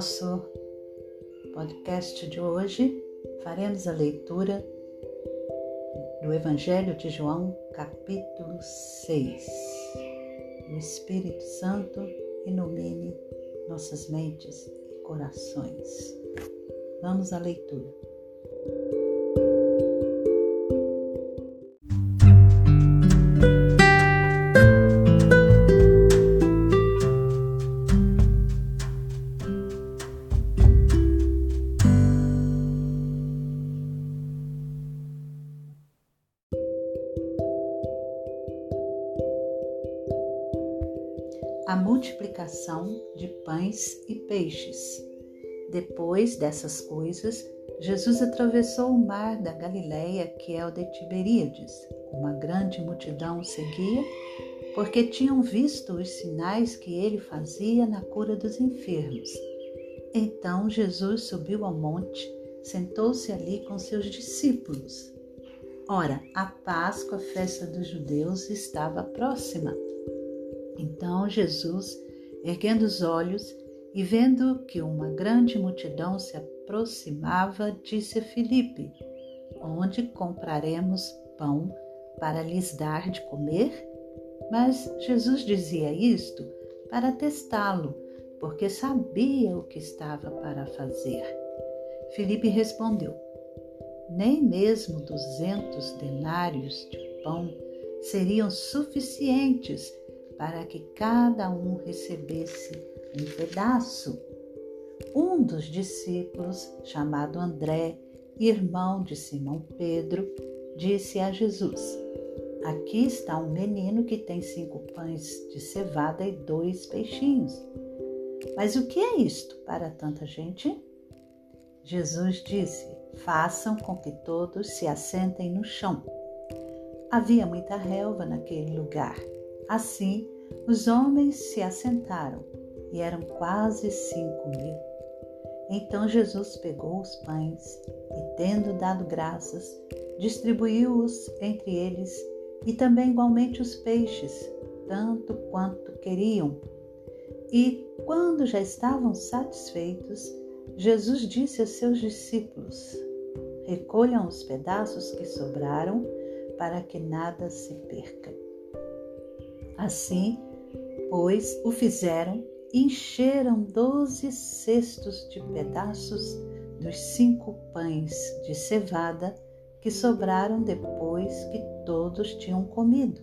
nosso podcast de hoje, faremos a leitura do Evangelho de João, capítulo 6. O Espírito Santo ilumine nossas mentes e corações. Vamos à leitura. Pães e peixes. Depois dessas coisas, Jesus atravessou o mar da Galileia, que é o de Tiberíades. Uma grande multidão o seguia, porque tinham visto os sinais que ele fazia na cura dos enfermos. Então Jesus subiu ao monte, sentou-se ali com seus discípulos. Ora, a Páscoa, a festa dos judeus, estava próxima. Então Jesus, erguendo os olhos e vendo que uma grande multidão se aproximava, disse a Filipe: Onde compraremos pão para lhes dar de comer? Mas Jesus dizia isto para testá-lo, porque sabia o que estava para fazer. Filipe respondeu: Nem mesmo duzentos denários de pão seriam suficientes para que cada um recebesse um pedaço. Um dos discípulos, chamado André, irmão de Simão Pedro, disse a Jesus: Aqui está um menino que tem cinco pães de cevada e dois peixinhos. Mas o que é isto para tanta gente? Jesus disse: Façam com que todos se assentem no chão. Havia muita relva naquele lugar Assim, os homens se assentaram e eram quase cinco mil. Então Jesus pegou os pães e, tendo dado graças, distribuiu-os entre eles e também igualmente os peixes, tanto quanto queriam. E, quando já estavam satisfeitos, Jesus disse aos seus discípulos: Recolham os pedaços que sobraram, para que nada se perca. Assim, pois, o fizeram encheram doze cestos de pedaços dos cinco pães de cevada que sobraram depois que todos tinham comido.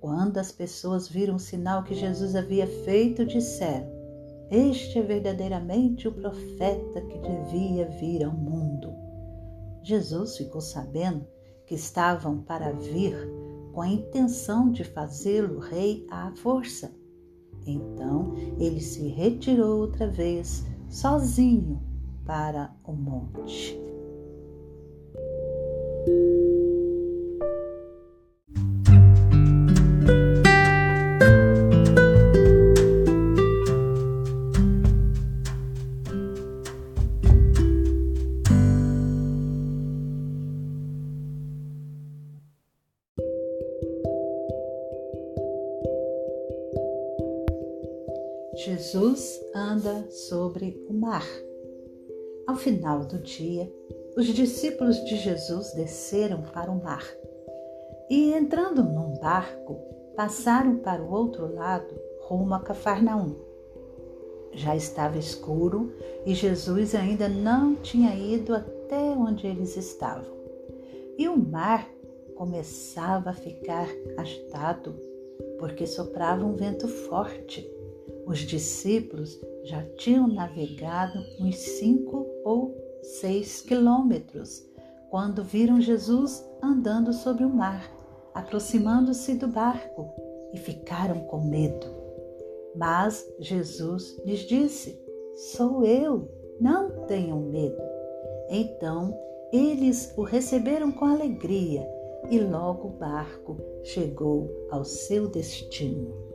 Quando as pessoas viram o sinal que Jesus havia feito, disseram: Este é verdadeiramente o profeta que devia vir ao mundo. Jesus ficou sabendo que estavam para vir com a intenção de fazê-lo rei à força. Então ele se retirou outra vez, sozinho, para o monte. Jesus anda sobre o mar. Ao final do dia, os discípulos de Jesus desceram para o mar e, entrando num barco, passaram para o outro lado, rumo a Cafarnaum. Já estava escuro e Jesus ainda não tinha ido até onde eles estavam. E o mar começava a ficar agitado, porque soprava um vento forte os discípulos já tinham navegado uns cinco ou seis quilômetros quando viram Jesus andando sobre o mar, aproximando-se do barco e ficaram com medo. Mas Jesus lhes disse: Sou eu, não tenham medo. Então eles o receberam com alegria e logo o barco chegou ao seu destino.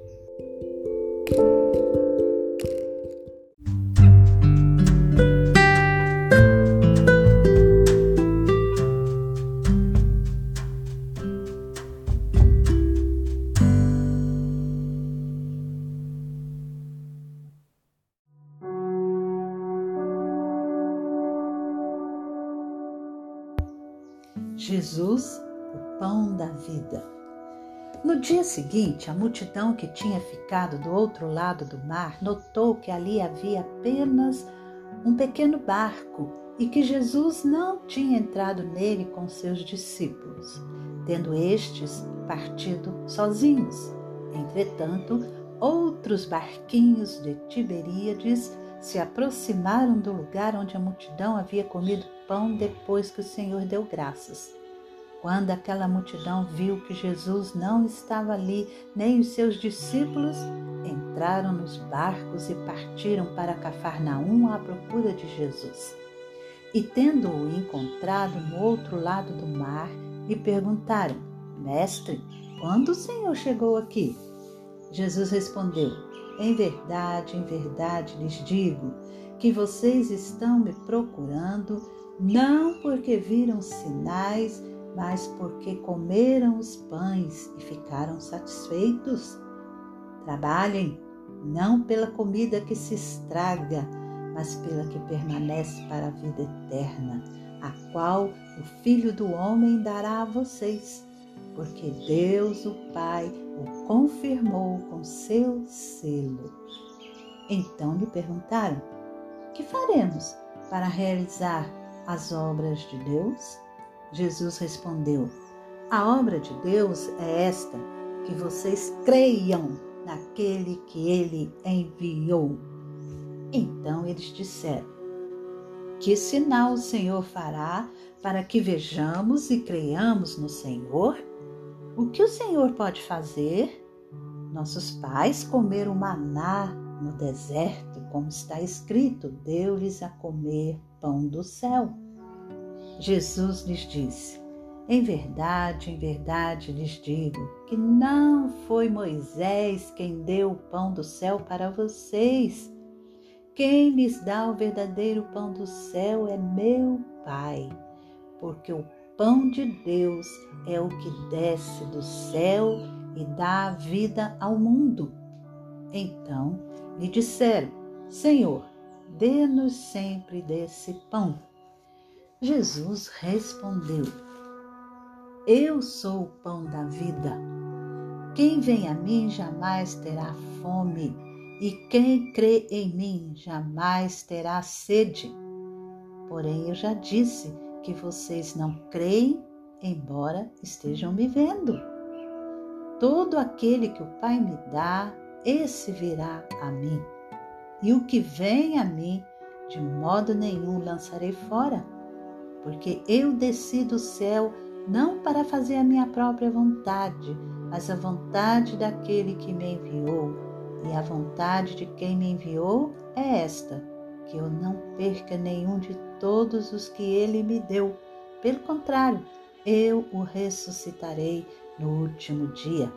Jesus, o pão da vida. No dia seguinte, a multidão que tinha ficado do outro lado do mar notou que ali havia apenas um pequeno barco e que Jesus não tinha entrado nele com seus discípulos, tendo estes partido sozinhos. Entretanto, outros barquinhos de Tiberíades se aproximaram do lugar onde a multidão havia comido pão depois que o Senhor deu graças. Quando aquela multidão viu que Jesus não estava ali, nem os seus discípulos, entraram nos barcos e partiram para Cafarnaum à procura de Jesus. E tendo-o encontrado no outro lado do mar, lhe perguntaram: Mestre, quando o Senhor chegou aqui? Jesus respondeu: Em verdade, em verdade lhes digo que vocês estão me procurando não porque viram sinais, mas porque comeram os pães e ficaram satisfeitos. Trabalhem não pela comida que se estraga, mas pela que permanece para a vida eterna, a qual o Filho do Homem dará a vocês, porque Deus, o Pai, o confirmou com seu selo. Então lhe perguntaram: Que faremos para realizar as obras de Deus? Jesus respondeu: A obra de Deus é esta, que vocês creiam naquele que ele enviou. Então eles disseram: Que sinal o Senhor fará para que vejamos e creiamos no Senhor? O que o Senhor pode fazer? Nossos pais comeram maná no deserto, como está escrito: deu-lhes a comer pão do céu. Jesus lhes disse: Em verdade, em verdade lhes digo que não foi Moisés quem deu o pão do céu para vocês. Quem lhes dá o verdadeiro pão do céu é meu Pai, porque o pão de Deus é o que desce do céu e dá vida ao mundo. Então lhe disseram: Senhor, dê-nos sempre desse pão. Jesus respondeu: Eu sou o pão da vida. Quem vem a mim jamais terá fome, e quem crê em mim jamais terá sede. Porém, eu já disse que vocês não creem, embora estejam me vendo. Todo aquele que o Pai me dá, esse virá a mim. E o que vem a mim, de modo nenhum lançarei fora porque eu desci do céu não para fazer a minha própria vontade, mas a vontade daquele que me enviou. E a vontade de quem me enviou é esta: que eu não perca nenhum de todos os que ele me deu. Pelo contrário, eu o ressuscitarei no último dia.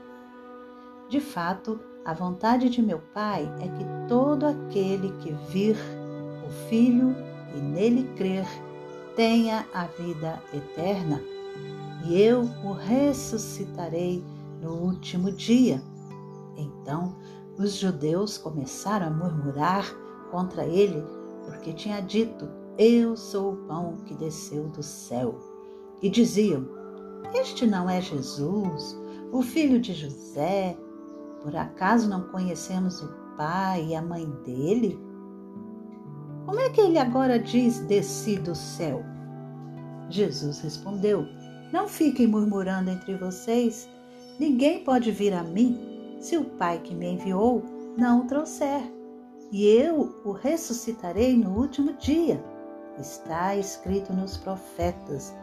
De fato, a vontade de meu Pai é que todo aquele que vir o Filho e nele crer tenha a vida eterna, e eu o ressuscitarei no último dia. Então os judeus começaram a murmurar contra ele, porque tinha dito: Eu sou o pão que desceu do céu. E diziam: Este não é Jesus, o filho de José? Por acaso não conhecemos o pai e a mãe dele? Como é que ele agora diz desci do céu? Jesus respondeu: Não fiquem murmurando entre vocês. Ninguém pode vir a mim se o Pai que me enviou não o trouxer. E eu o ressuscitarei no último dia. Está escrito nos profetas,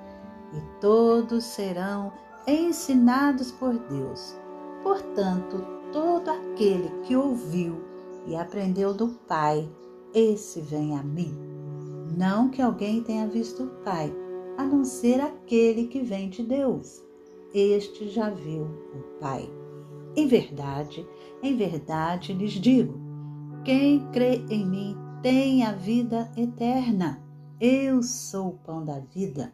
e todos serão ensinados por Deus. Portanto, todo aquele que ouviu e aprendeu do Pai, esse vem a mim. Não que alguém tenha visto o Pai, a não ser aquele que vem de Deus. Este já viu o Pai. Em verdade, em verdade lhes digo: quem crê em mim tem a vida eterna. Eu sou o pão da vida.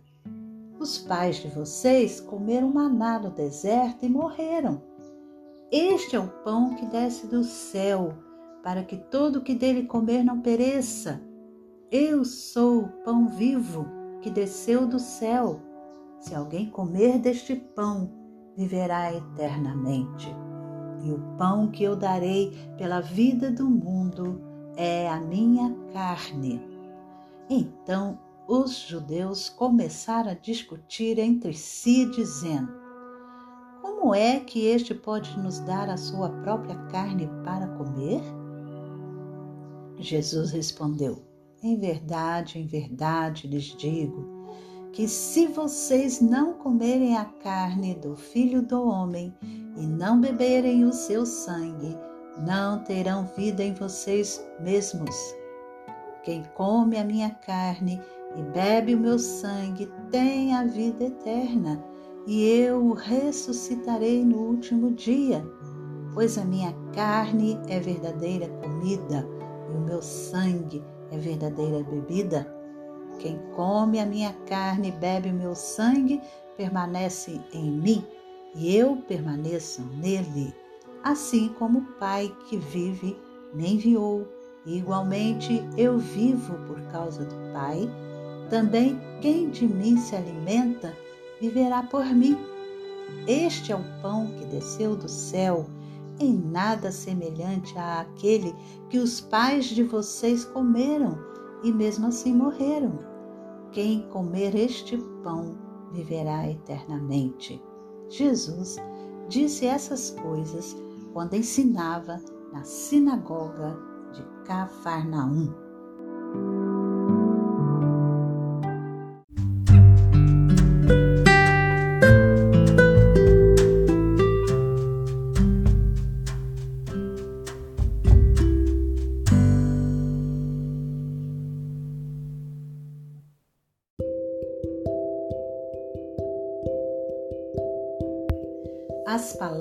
Os pais de vocês comeram maná no deserto e morreram. Este é o pão que desce do céu para que todo que dele comer não pereça. Eu sou o pão vivo que desceu do céu. Se alguém comer deste pão, viverá eternamente. E o pão que eu darei pela vida do mundo é a minha carne. Então os judeus começaram a discutir entre si, dizendo: Como é que este pode nos dar a sua própria carne para comer? Jesus respondeu: Em verdade, em verdade lhes digo que se vocês não comerem a carne do Filho do Homem e não beberem o seu sangue, não terão vida em vocês mesmos. Quem come a minha carne e bebe o meu sangue tem a vida eterna, e eu o ressuscitarei no último dia. Pois a minha carne é verdadeira comida e o meu sangue é verdadeira bebida. Quem come a minha carne e bebe o meu sangue permanece em mim, e eu permaneço nele. Assim como o Pai que vive me enviou, e igualmente eu vivo por causa do Pai também quem de mim se alimenta viverá por mim. Este é o pão que desceu do céu, em nada semelhante àquele que os pais de vocês comeram e mesmo assim morreram. Quem comer este pão viverá eternamente. Jesus disse essas coisas quando ensinava na sinagoga de Cafarnaum.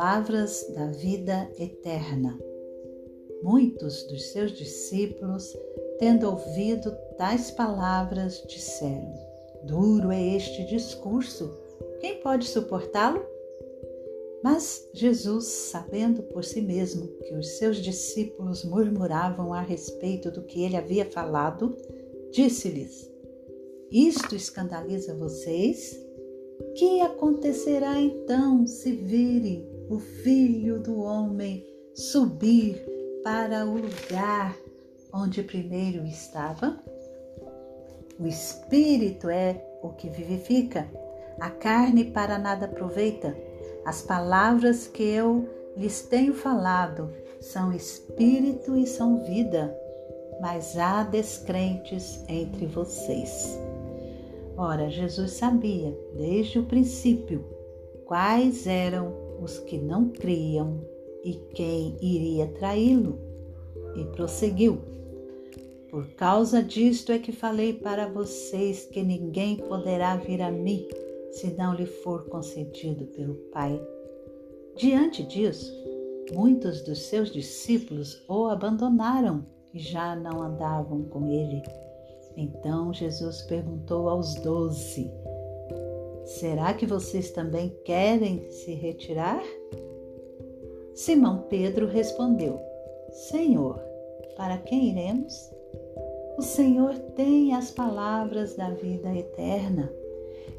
Palavras da vida eterna. Muitos dos seus discípulos, tendo ouvido tais palavras, disseram: Duro é este discurso, quem pode suportá-lo? Mas Jesus, sabendo por si mesmo que os seus discípulos murmuravam a respeito do que ele havia falado, disse-lhes: Isto escandaliza vocês? Que acontecerá então se virem o Filho do Homem subir para o lugar onde primeiro estava? O Espírito é o que vivifica, a carne para nada aproveita. As palavras que eu lhes tenho falado são espírito e são vida, mas há descrentes entre vocês. Ora, Jesus sabia desde o princípio quais eram os que não criam e quem iria traí-lo. E prosseguiu: Por causa disto é que falei para vocês que ninguém poderá vir a mim se não lhe for concedido pelo Pai. Diante disso, muitos dos seus discípulos o abandonaram e já não andavam com ele. Então Jesus perguntou aos doze: Será que vocês também querem se retirar? Simão Pedro respondeu: Senhor, para quem iremos? O Senhor tem as palavras da vida eterna.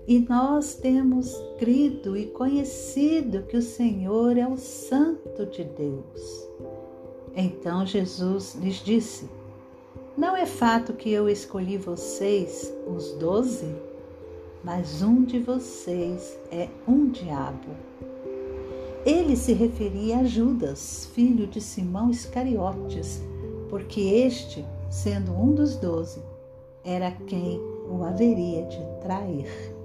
E nós temos crido e conhecido que o Senhor é o Santo de Deus. Então Jesus lhes disse: não é fato que eu escolhi vocês, os doze, mas um de vocês é um diabo. Ele se referia a Judas, filho de Simão Iscariotes, porque este, sendo um dos doze, era quem o haveria de trair.